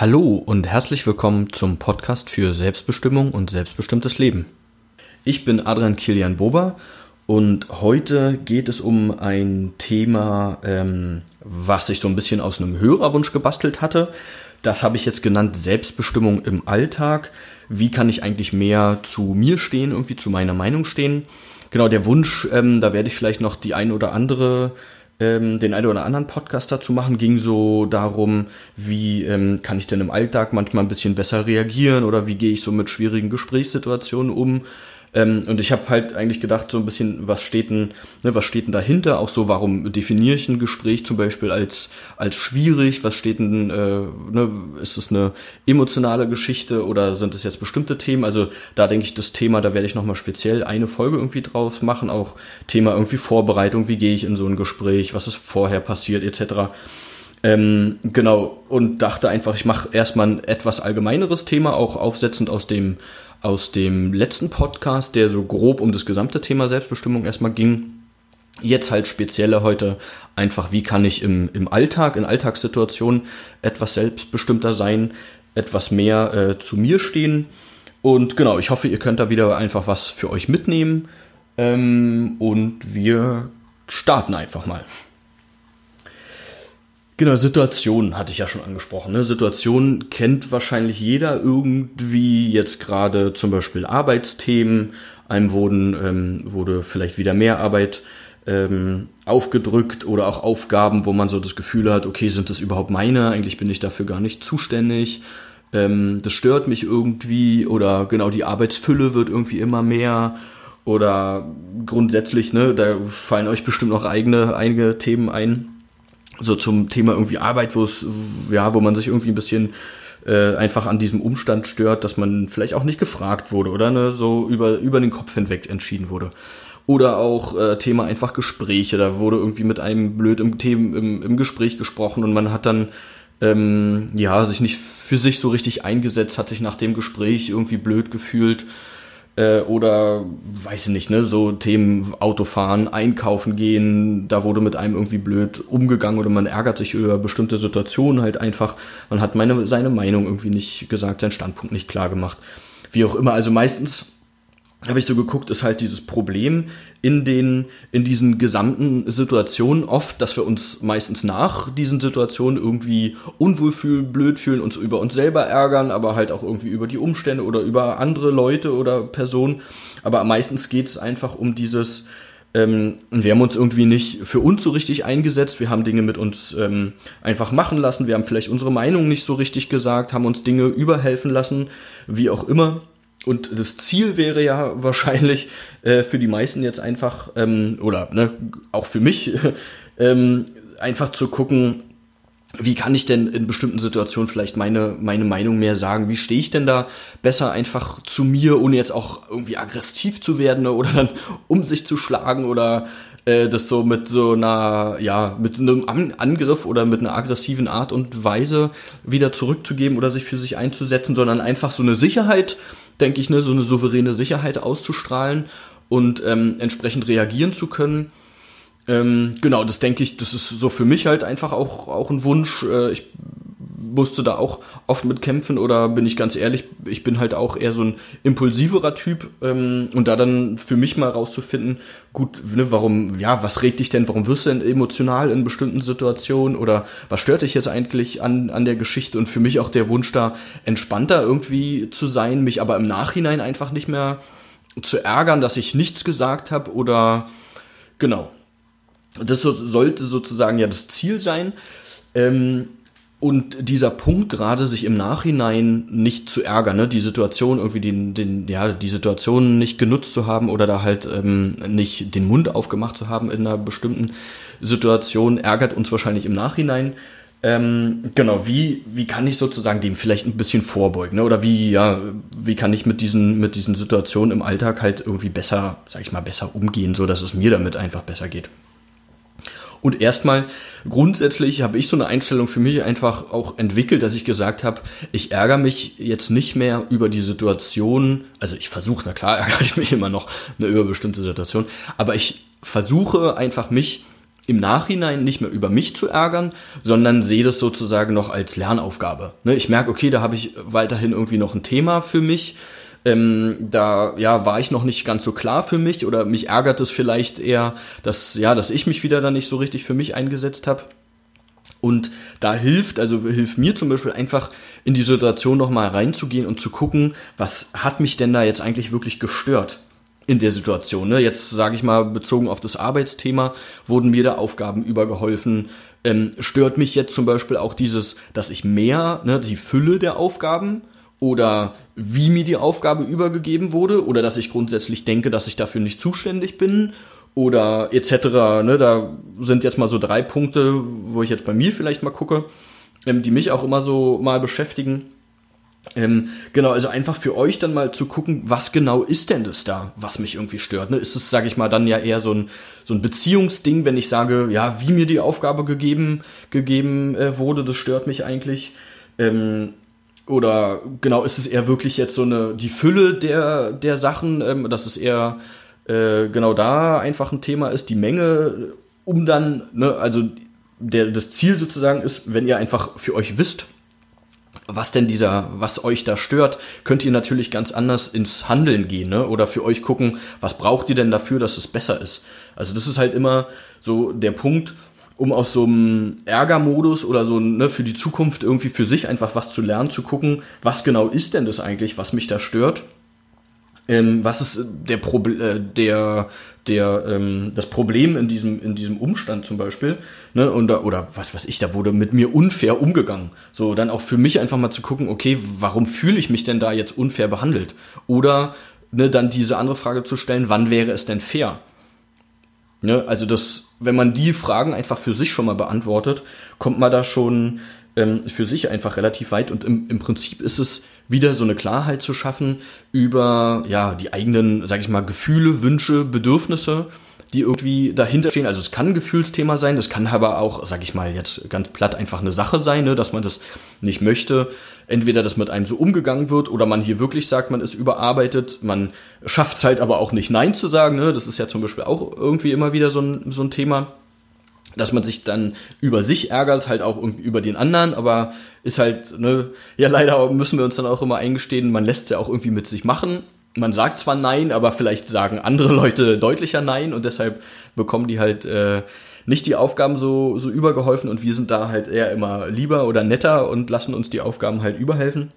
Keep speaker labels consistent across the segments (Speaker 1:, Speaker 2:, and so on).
Speaker 1: Hallo und herzlich willkommen zum Podcast für Selbstbestimmung und selbstbestimmtes Leben. Ich bin Adrian Kilian Bober und heute geht es um ein Thema, ähm, was ich so ein bisschen aus einem Hörerwunsch gebastelt hatte. Das habe ich jetzt genannt Selbstbestimmung im Alltag. Wie kann ich eigentlich mehr zu mir stehen, irgendwie zu meiner Meinung stehen? Genau, der Wunsch, ähm, da werde ich vielleicht noch die ein oder andere ähm, den einen oder anderen Podcast dazu machen, ging so darum, wie ähm, kann ich denn im Alltag manchmal ein bisschen besser reagieren oder wie gehe ich so mit schwierigen Gesprächssituationen um. Ähm, und ich habe halt eigentlich gedacht, so ein bisschen, was steht denn, ne, was steht denn dahinter? Auch so, warum definiere ich ein Gespräch zum Beispiel als, als schwierig? Was steht denn, äh, ne, ist es eine emotionale Geschichte oder sind es jetzt bestimmte Themen? Also da denke ich, das Thema, da werde ich nochmal speziell eine Folge irgendwie draus machen. Auch Thema irgendwie Vorbereitung, wie gehe ich in so ein Gespräch, was ist vorher passiert, etc. Ähm, genau, und dachte einfach, ich mache erstmal ein etwas allgemeineres Thema, auch aufsetzend aus dem aus dem letzten Podcast, der so grob um das gesamte Thema Selbstbestimmung erstmal ging. Jetzt halt spezielle heute einfach, wie kann ich im, im Alltag, in Alltagssituationen etwas selbstbestimmter sein, etwas mehr äh, zu mir stehen. Und genau, ich hoffe, ihr könnt da wieder einfach was für euch mitnehmen. Ähm, und wir starten einfach mal. Genau, Situationen hatte ich ja schon angesprochen. Ne? Situationen kennt wahrscheinlich jeder irgendwie, jetzt gerade zum Beispiel Arbeitsthemen. Einem wurden, ähm, wurde vielleicht wieder mehr Arbeit ähm, aufgedrückt oder auch Aufgaben, wo man so das Gefühl hat, okay, sind das überhaupt meine? Eigentlich bin ich dafür gar nicht zuständig. Ähm, das stört mich irgendwie oder genau die Arbeitsfülle wird irgendwie immer mehr oder grundsätzlich, ne, da fallen euch bestimmt noch eigene, einige Themen ein so zum Thema irgendwie Arbeit, wo es, ja, wo man sich irgendwie ein bisschen äh, einfach an diesem Umstand stört, dass man vielleicht auch nicht gefragt wurde oder ne, so über, über den Kopf hinweg entschieden wurde. Oder auch äh, Thema einfach Gespräche. Da wurde irgendwie mit einem blöd im, Thema, im, im Gespräch gesprochen und man hat dann ähm, ja sich nicht für sich so richtig eingesetzt, hat sich nach dem Gespräch irgendwie blöd gefühlt äh, oder weiß ich nicht, ne, so Themen Autofahren, einkaufen gehen, da wurde mit einem irgendwie blöd umgegangen oder man ärgert sich über bestimmte Situationen halt einfach. Man hat meine, seine Meinung irgendwie nicht gesagt, seinen Standpunkt nicht klar gemacht. Wie auch immer, also meistens habe ich so geguckt, ist halt dieses Problem in den, in diesen gesamten Situationen oft, dass wir uns meistens nach diesen Situationen irgendwie unwohl fühlen, blöd fühlen, uns über uns selber ärgern, aber halt auch irgendwie über die Umstände oder über andere Leute oder Personen. Aber meistens geht es einfach um dieses, ähm, wir haben uns irgendwie nicht für uns so richtig eingesetzt, wir haben Dinge mit uns ähm, einfach machen lassen, wir haben vielleicht unsere Meinung nicht so richtig gesagt, haben uns Dinge überhelfen lassen, wie auch immer. Und das Ziel wäre ja wahrscheinlich äh, für die meisten jetzt einfach, ähm, oder ne, auch für mich, ähm, einfach zu gucken, wie kann ich denn in bestimmten Situationen vielleicht meine, meine Meinung mehr sagen? Wie stehe ich denn da besser einfach zu mir, ohne jetzt auch irgendwie aggressiv zu werden ne, oder dann um sich zu schlagen oder äh, das so mit so einer, ja, mit einem Angriff oder mit einer aggressiven Art und Weise wieder zurückzugeben oder sich für sich einzusetzen, sondern einfach so eine Sicherheit denke ich, ne, so eine souveräne Sicherheit auszustrahlen und ähm, entsprechend reagieren zu können. Ähm, genau, das denke ich, das ist so für mich halt einfach auch, auch ein Wunsch. Äh, ich musste da auch oft mit kämpfen oder bin ich ganz ehrlich, ich bin halt auch eher so ein impulsiverer Typ ähm, und da dann für mich mal rauszufinden, gut, ne, warum, ja, was regt dich denn, warum wirst du denn emotional in bestimmten Situationen oder was stört dich jetzt eigentlich an, an der Geschichte und für mich auch der Wunsch da entspannter irgendwie zu sein, mich aber im Nachhinein einfach nicht mehr zu ärgern, dass ich nichts gesagt habe oder genau. Das so, sollte sozusagen ja das Ziel sein. Ähm, und dieser Punkt gerade, sich im Nachhinein nicht zu ärgern, ne? die Situation irgendwie den, den, ja, die Situation nicht genutzt zu haben oder da halt ähm, nicht den Mund aufgemacht zu haben in einer bestimmten Situation, ärgert uns wahrscheinlich im Nachhinein. Ähm, genau, wie, wie kann ich sozusagen dem vielleicht ein bisschen vorbeugen? Ne? Oder wie, ja, wie kann ich mit diesen, mit diesen Situationen im Alltag halt irgendwie besser, sag ich mal, besser umgehen, so dass es mir damit einfach besser geht? Und erstmal grundsätzlich habe ich so eine Einstellung für mich einfach auch entwickelt, dass ich gesagt habe, ich ärgere mich jetzt nicht mehr über die Situation, also ich versuche, na klar ärgere ich mich immer noch ne, über bestimmte Situationen, aber ich versuche einfach mich im Nachhinein nicht mehr über mich zu ärgern, sondern sehe das sozusagen noch als Lernaufgabe. Ne, ich merke, okay, da habe ich weiterhin irgendwie noch ein Thema für mich. Ähm, da ja war ich noch nicht ganz so klar für mich oder mich ärgert es vielleicht eher, dass ja, dass ich mich wieder da nicht so richtig für mich eingesetzt habe. Und da hilft, also hilft mir zum Beispiel einfach in die Situation nochmal reinzugehen und zu gucken, was hat mich denn da jetzt eigentlich wirklich gestört in der Situation. Ne? Jetzt sage ich mal, bezogen auf das Arbeitsthema, wurden mir da Aufgaben übergeholfen. Ähm, stört mich jetzt zum Beispiel auch dieses, dass ich mehr, ne, die Fülle der Aufgaben oder wie mir die Aufgabe übergegeben wurde oder dass ich grundsätzlich denke, dass ich dafür nicht zuständig bin oder etc. Ne, da sind jetzt mal so drei Punkte, wo ich jetzt bei mir vielleicht mal gucke, ähm, die mich auch immer so mal beschäftigen. Ähm, genau, also einfach für euch dann mal zu gucken, was genau ist denn das da, was mich irgendwie stört. Ne? Ist es, sage ich mal, dann ja eher so ein, so ein Beziehungsding, wenn ich sage, ja, wie mir die Aufgabe gegeben, gegeben äh, wurde, das stört mich eigentlich. Ähm, oder genau, ist es eher wirklich jetzt so eine, die Fülle der, der Sachen, ähm, dass es eher äh, genau da einfach ein Thema ist, die Menge, um dann, ne, also der, das Ziel sozusagen ist, wenn ihr einfach für euch wisst, was denn dieser, was euch da stört, könnt ihr natürlich ganz anders ins Handeln gehen, ne? Oder für euch gucken, was braucht ihr denn dafür, dass es besser ist. Also das ist halt immer so der Punkt, um aus so einem Ärgermodus oder so ne, für die Zukunft irgendwie für sich einfach was zu lernen, zu gucken, was genau ist denn das eigentlich, was mich da stört ähm, was ist der Problem, äh, der, der, ähm, das Problem in diesem, in diesem Umstand zum Beispiel, ne, und oder was weiß ich, da wurde mit mir unfair umgegangen. So, dann auch für mich einfach mal zu gucken, okay, warum fühle ich mich denn da jetzt unfair behandelt? Oder, ne, dann diese andere Frage zu stellen, wann wäre es denn fair? Ne, also das, wenn man die Fragen einfach für sich schon mal beantwortet, kommt man da schon ähm, für sich einfach relativ weit. Und im, im Prinzip ist es wieder so eine Klarheit zu schaffen über ja die eigenen, sag ich mal, Gefühle, Wünsche, Bedürfnisse, die irgendwie dahinter stehen. Also es kann ein Gefühlsthema sein, es kann aber auch, sag ich mal, jetzt ganz platt einfach eine Sache sein, ne, dass man das nicht möchte. Entweder, dass mit einem so umgegangen wird oder man hier wirklich sagt, man ist überarbeitet, man schafft es halt aber auch nicht Nein zu sagen. Ne? Das ist ja zum Beispiel auch irgendwie immer wieder so ein, so ein Thema dass man sich dann über sich ärgert, halt auch irgendwie über den anderen, aber ist halt, ne, ja leider müssen wir uns dann auch immer eingestehen, man lässt es ja auch irgendwie mit sich machen. Man sagt zwar Nein, aber vielleicht sagen andere Leute deutlicher Nein und deshalb bekommen die halt äh, nicht die Aufgaben so, so übergeholfen und wir sind da halt eher immer lieber oder netter und lassen uns die Aufgaben halt überhelfen.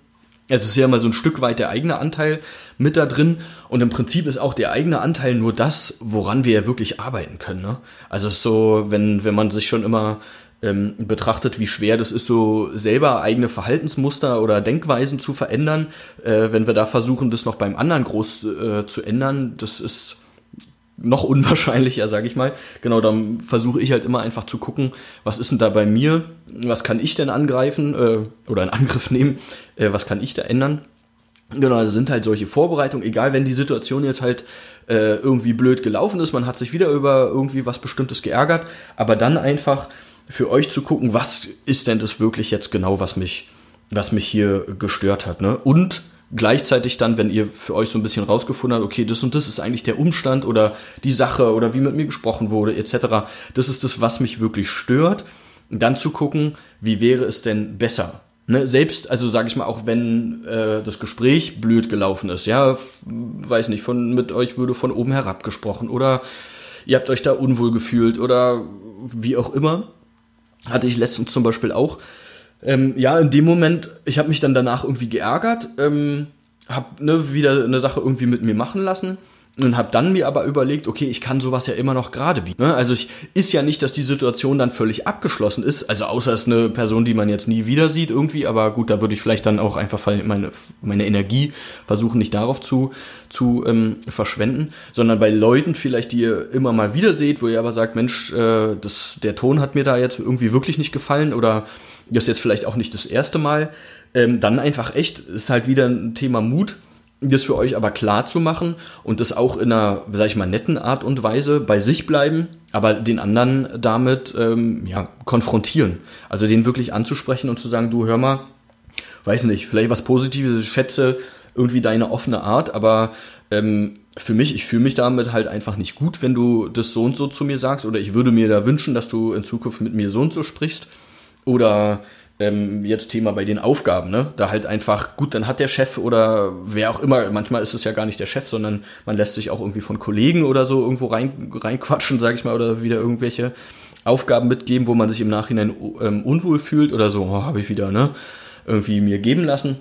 Speaker 1: Also es ist ja immer so ein Stück weit der eigene Anteil mit da drin. Und im Prinzip ist auch der eigene Anteil nur das, woran wir ja wirklich arbeiten können. Ne? Also es ist so, wenn, wenn man sich schon immer ähm, betrachtet, wie schwer das ist, so selber eigene Verhaltensmuster oder Denkweisen zu verändern, äh, wenn wir da versuchen, das noch beim anderen groß äh, zu ändern, das ist noch unwahrscheinlicher, sage ich mal. Genau, dann versuche ich halt immer einfach zu gucken, was ist denn da bei mir, was kann ich denn angreifen äh, oder in Angriff nehmen, äh, was kann ich da ändern. Genau, also sind halt solche Vorbereitungen, egal wenn die Situation jetzt halt äh, irgendwie blöd gelaufen ist, man hat sich wieder über irgendwie was Bestimmtes geärgert, aber dann einfach für euch zu gucken, was ist denn das wirklich jetzt genau, was mich, was mich hier gestört hat, ne? Und gleichzeitig dann, wenn ihr für euch so ein bisschen rausgefunden habt, okay, das und das ist eigentlich der Umstand oder die Sache oder wie mit mir gesprochen wurde, etc., das ist das, was mich wirklich stört, dann zu gucken, wie wäre es denn besser? Ne, selbst, also sage ich mal, auch wenn äh, das Gespräch blöd gelaufen ist, ja, weiß nicht, von mit euch würde von oben herab gesprochen oder ihr habt euch da unwohl gefühlt oder wie auch immer, hatte ich letztens zum Beispiel auch, ähm, ja, in dem Moment, ich habe mich dann danach irgendwie geärgert, ähm, habe ne, wieder eine Sache irgendwie mit mir machen lassen und habe dann mir aber überlegt, okay, ich kann sowas ja immer noch gerade bieten. Ne? Also ich ist ja nicht, dass die Situation dann völlig abgeschlossen ist, also außer es ist eine Person, die man jetzt nie wieder sieht irgendwie, aber gut, da würde ich vielleicht dann auch einfach meine, meine Energie versuchen, nicht darauf zu, zu ähm, verschwenden, sondern bei Leuten vielleicht, die ihr immer mal wieder seht, wo ihr aber sagt, Mensch, äh, das, der Ton hat mir da jetzt irgendwie wirklich nicht gefallen oder das ist jetzt vielleicht auch nicht das erste Mal, ähm, dann einfach echt, ist halt wieder ein Thema Mut, das für euch aber klar zu machen und das auch in einer, sag ich mal, netten Art und Weise bei sich bleiben, aber den anderen damit ähm, ja, konfrontieren. Also den wirklich anzusprechen und zu sagen, du hör mal, weiß nicht, vielleicht was Positives, ich schätze, irgendwie deine offene Art, aber ähm, für mich, ich fühle mich damit halt einfach nicht gut, wenn du das so und so zu mir sagst oder ich würde mir da wünschen, dass du in Zukunft mit mir so und so sprichst oder ähm, jetzt Thema bei den Aufgaben, ne? Da halt einfach, gut, dann hat der Chef oder wer auch immer, manchmal ist es ja gar nicht der Chef, sondern man lässt sich auch irgendwie von Kollegen oder so irgendwo rein, reinquatschen, sag ich mal, oder wieder irgendwelche Aufgaben mitgeben, wo man sich im Nachhinein ähm, unwohl fühlt oder so, oh, habe ich wieder, ne? Irgendwie mir geben lassen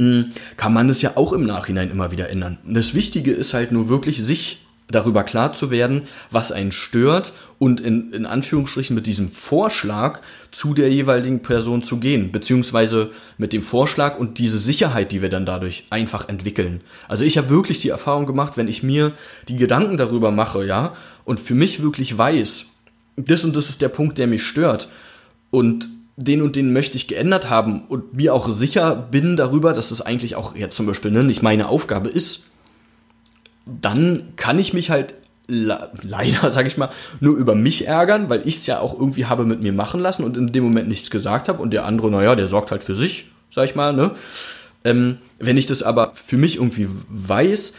Speaker 1: hm, kann man es ja auch im Nachhinein immer wieder ändern. Das Wichtige ist halt nur wirklich, sich darüber klar zu werden, was einen stört und in, in Anführungsstrichen mit diesem Vorschlag zu der jeweiligen Person zu gehen, beziehungsweise mit dem Vorschlag und diese Sicherheit, die wir dann dadurch einfach entwickeln. Also ich habe wirklich die Erfahrung gemacht, wenn ich mir die Gedanken darüber mache, ja, und für mich wirklich weiß, das und das ist der Punkt, der mich stört und den und den möchte ich geändert haben und mir auch sicher bin darüber, dass es eigentlich auch jetzt zum Beispiel ne, nicht meine Aufgabe ist, dann kann ich mich halt leider, sag ich mal, nur über mich ärgern, weil ich es ja auch irgendwie habe mit mir machen lassen und in dem Moment nichts gesagt habe und der andere, naja, der sorgt halt für sich, sag ich mal, ne? Ähm, wenn ich das aber für mich irgendwie weiß,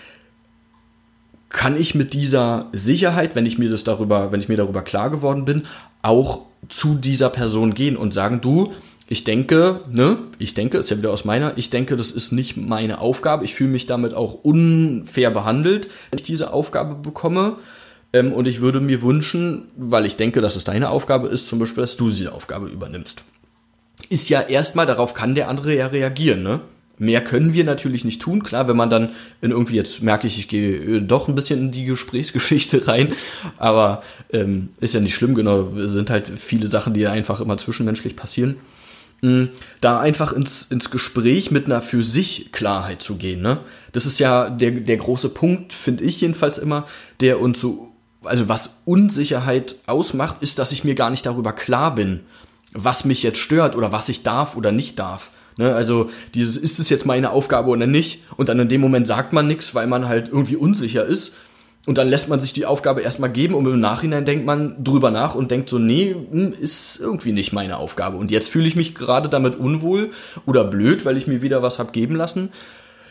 Speaker 1: kann ich mit dieser Sicherheit, wenn ich mir das darüber, wenn ich mir darüber klar geworden bin, auch zu dieser Person gehen und sagen, du, ich denke, ne, ich denke, ist ja wieder aus meiner, ich denke, das ist nicht meine Aufgabe. Ich fühle mich damit auch unfair behandelt, wenn ich diese Aufgabe bekomme. Ähm, und ich würde mir wünschen, weil ich denke, dass es deine Aufgabe ist, zum Beispiel, dass du diese Aufgabe übernimmst. Ist ja erstmal, darauf kann der andere ja reagieren, ne? Mehr können wir natürlich nicht tun. Klar, wenn man dann in irgendwie, jetzt merke ich, ich gehe äh, doch ein bisschen in die Gesprächsgeschichte rein, aber ähm, ist ja nicht schlimm, genau. Sind halt viele Sachen, die einfach immer zwischenmenschlich passieren. Da einfach ins, ins Gespräch mit einer für sich Klarheit zu gehen. Ne? Das ist ja der, der große Punkt, finde ich jedenfalls immer, der uns so, also was Unsicherheit ausmacht, ist, dass ich mir gar nicht darüber klar bin, was mich jetzt stört oder was ich darf oder nicht darf. Ne, also dieses, ist es jetzt meine Aufgabe oder nicht? Und dann in dem Moment sagt man nichts, weil man halt irgendwie unsicher ist. Und dann lässt man sich die Aufgabe erstmal geben und im Nachhinein denkt man drüber nach und denkt so, nee, hm, ist irgendwie nicht meine Aufgabe. Und jetzt fühle ich mich gerade damit unwohl oder blöd, weil ich mir wieder was hab geben lassen,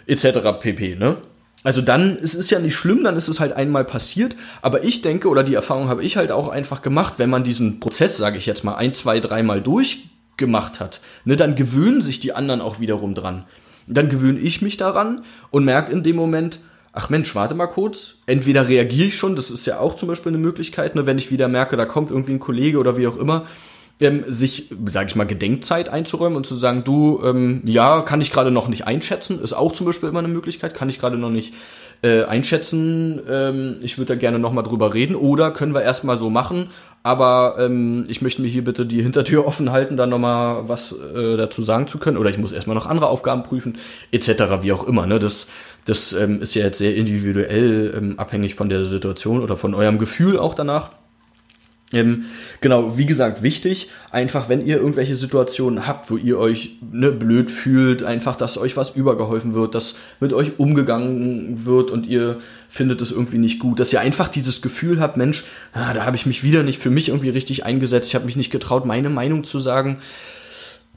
Speaker 1: etc. pp. Ne? Also dann, es ist ja nicht schlimm, dann ist es halt einmal passiert, aber ich denke, oder die Erfahrung habe ich halt auch einfach gemacht, wenn man diesen Prozess, sage ich jetzt mal, ein, zwei, dreimal durch gemacht hat, ne, dann gewöhnen sich die anderen auch wiederum dran. Dann gewöhne ich mich daran und merke in dem Moment, ach Mensch, warte mal kurz. Entweder reagiere ich schon, das ist ja auch zum Beispiel eine Möglichkeit, ne, wenn ich wieder merke, da kommt irgendwie ein Kollege oder wie auch immer, ähm, sich, sage ich mal, Gedenkzeit einzuräumen und zu sagen, du, ähm, ja, kann ich gerade noch nicht einschätzen, ist auch zum Beispiel immer eine Möglichkeit, kann ich gerade noch nicht äh, einschätzen, ähm, ich würde da gerne nochmal drüber reden oder können wir erstmal so machen, aber ähm, ich möchte mir hier bitte die Hintertür offen halten, dann nochmal was äh, dazu sagen zu können oder ich muss erstmal noch andere Aufgaben prüfen, etc., wie auch immer. Ne? Das, das ähm, ist ja jetzt sehr individuell ähm, abhängig von der Situation oder von eurem Gefühl auch danach. Ähm, genau, wie gesagt, wichtig, einfach wenn ihr irgendwelche Situationen habt, wo ihr euch ne, blöd fühlt, einfach, dass euch was übergeholfen wird, dass mit euch umgegangen wird und ihr findet es irgendwie nicht gut, dass ihr einfach dieses Gefühl habt, Mensch, ah, da habe ich mich wieder nicht für mich irgendwie richtig eingesetzt, ich habe mich nicht getraut, meine Meinung zu sagen,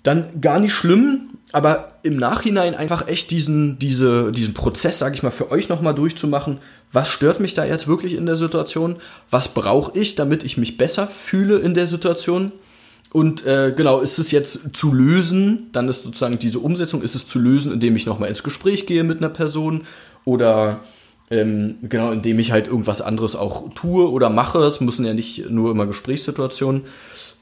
Speaker 1: dann gar nicht schlimm, aber im Nachhinein einfach echt diesen, diese, diesen Prozess, sage ich mal, für euch nochmal durchzumachen. Was stört mich da jetzt wirklich in der Situation? Was brauche ich, damit ich mich besser fühle in der Situation? Und äh, genau, ist es jetzt zu lösen, dann ist sozusagen diese Umsetzung, ist es zu lösen, indem ich nochmal ins Gespräch gehe mit einer Person oder ähm, genau, indem ich halt irgendwas anderes auch tue oder mache. Es müssen ja nicht nur immer Gesprächssituationen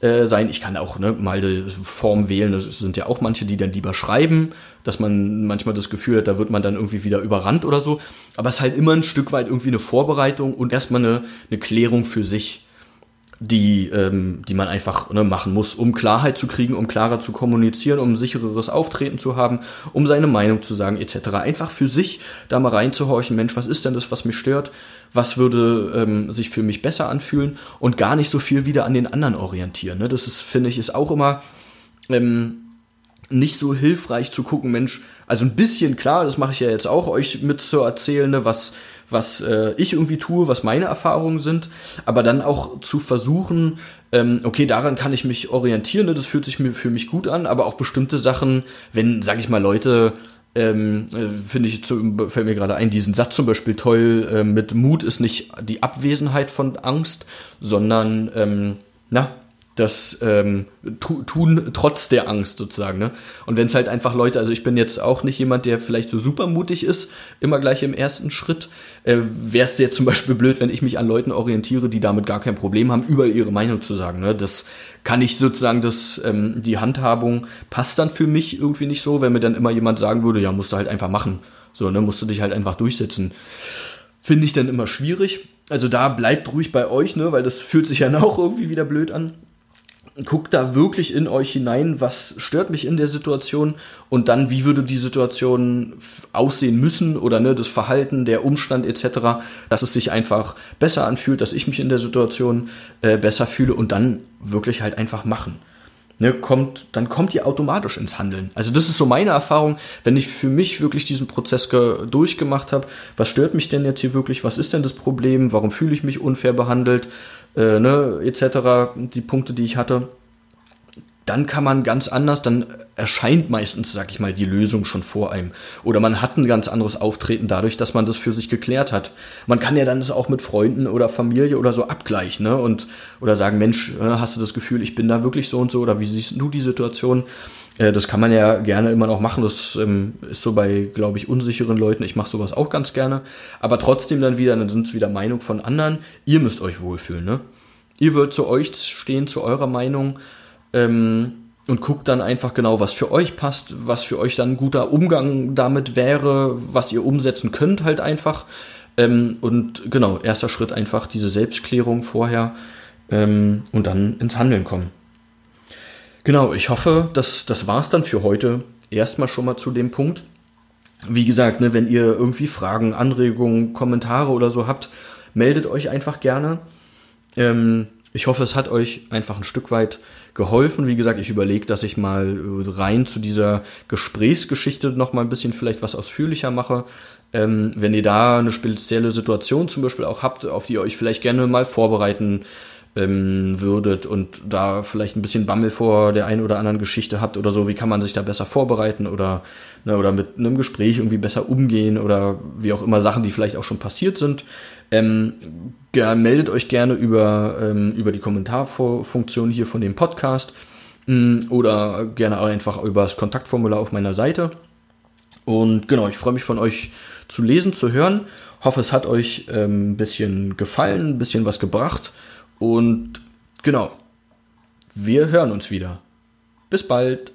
Speaker 1: äh, sein. Ich kann auch ne, mal die Form wählen. Es sind ja auch manche, die dann lieber schreiben, dass man manchmal das Gefühl hat, da wird man dann irgendwie wieder überrannt oder so. Aber es ist halt immer ein Stück weit irgendwie eine Vorbereitung und erstmal eine, eine Klärung für sich die, ähm, die man einfach ne, machen muss, um Klarheit zu kriegen, um klarer zu kommunizieren, um sichereres Auftreten zu haben, um seine Meinung zu sagen, etc. Einfach für sich da mal reinzuhorchen, Mensch, was ist denn das, was mich stört? Was würde ähm, sich für mich besser anfühlen? Und gar nicht so viel wieder an den anderen orientieren. Ne? Das ist, finde ich, ist auch immer ähm, nicht so hilfreich zu gucken, Mensch, also ein bisschen klar, das mache ich ja jetzt auch, euch mit zu erzählen, ne, was was äh, ich irgendwie tue, was meine Erfahrungen sind, aber dann auch zu versuchen, ähm, okay, daran kann ich mich orientieren, ne, das fühlt sich mir für mich gut an, aber auch bestimmte Sachen, wenn, sag ich mal, Leute ähm, äh, finde ich, zu, fällt mir gerade ein, diesen Satz zum Beispiel toll, äh, mit Mut ist nicht die Abwesenheit von Angst, sondern, ähm, na, das ähm, tu, tun trotz der Angst sozusagen. Ne? Und wenn es halt einfach Leute, also ich bin jetzt auch nicht jemand, der vielleicht so super mutig ist, immer gleich im ersten Schritt, äh, wäre es jetzt zum Beispiel blöd, wenn ich mich an Leuten orientiere, die damit gar kein Problem haben, über ihre Meinung zu sagen. Ne? Das kann ich sozusagen, das, ähm, die Handhabung passt dann für mich irgendwie nicht so, wenn mir dann immer jemand sagen würde, ja, musst du halt einfach machen. So, ne, musst du dich halt einfach durchsetzen. Finde ich dann immer schwierig. Also da bleibt ruhig bei euch, ne, weil das fühlt sich ja auch irgendwie wieder blöd an guckt da wirklich in euch hinein, was stört mich in der Situation und dann, wie würde die Situation aussehen müssen oder ne, das Verhalten, der Umstand etc., dass es sich einfach besser anfühlt, dass ich mich in der Situation äh, besser fühle und dann wirklich halt einfach machen. Ne, kommt, dann kommt ihr automatisch ins Handeln. Also das ist so meine Erfahrung, wenn ich für mich wirklich diesen Prozess durchgemacht habe, was stört mich denn jetzt hier wirklich, was ist denn das Problem, warum fühle ich mich unfair behandelt, äh, ne, etc., die Punkte, die ich hatte, dann kann man ganz anders, dann erscheint meistens, sag ich mal, die Lösung schon vor einem. Oder man hat ein ganz anderes Auftreten dadurch, dass man das für sich geklärt hat. Man kann ja dann das auch mit Freunden oder Familie oder so abgleichen, ne? Und, oder sagen, Mensch, äh, hast du das Gefühl, ich bin da wirklich so und so, oder wie siehst du die Situation? Äh, das kann man ja gerne immer noch machen. Das ähm, ist so bei, glaube ich, unsicheren Leuten. Ich mache sowas auch ganz gerne. Aber trotzdem dann wieder, dann sind es wieder Meinung von anderen. Ihr müsst euch wohlfühlen, ne? Ihr würdet zu euch stehen, zu eurer Meinung ähm, und guckt dann einfach genau, was für euch passt, was für euch dann ein guter Umgang damit wäre, was ihr umsetzen könnt halt einfach. Ähm, und genau, erster Schritt einfach diese Selbstklärung vorher ähm, und dann ins Handeln kommen. Genau, ich hoffe, dass das war's dann für heute. Erstmal schon mal zu dem Punkt. Wie gesagt, ne, wenn ihr irgendwie Fragen, Anregungen, Kommentare oder so habt, meldet euch einfach gerne. Ähm, ich hoffe, es hat euch einfach ein Stück weit geholfen. Wie gesagt, ich überlege, dass ich mal rein zu dieser Gesprächsgeschichte noch mal ein bisschen vielleicht was ausführlicher mache. Ähm, wenn ihr da eine spezielle Situation zum Beispiel auch habt, auf die ihr euch vielleicht gerne mal vorbereiten ähm, würdet und da vielleicht ein bisschen Bammel vor der einen oder anderen Geschichte habt oder so, wie kann man sich da besser vorbereiten oder, ne, oder mit einem Gespräch irgendwie besser umgehen oder wie auch immer Sachen, die vielleicht auch schon passiert sind. Ähm, meldet euch gerne über, ähm, über die Kommentarfunktion hier von dem Podcast mh, mm, oder gerne auch einfach über das Kontaktformular auf meiner Seite. Und genau, ich freue mich von euch zu lesen, zu hören. Hoffe, es hat euch ähm, ein bisschen gefallen, ein bisschen was gebracht. Und genau, wir hören uns wieder. Bis bald.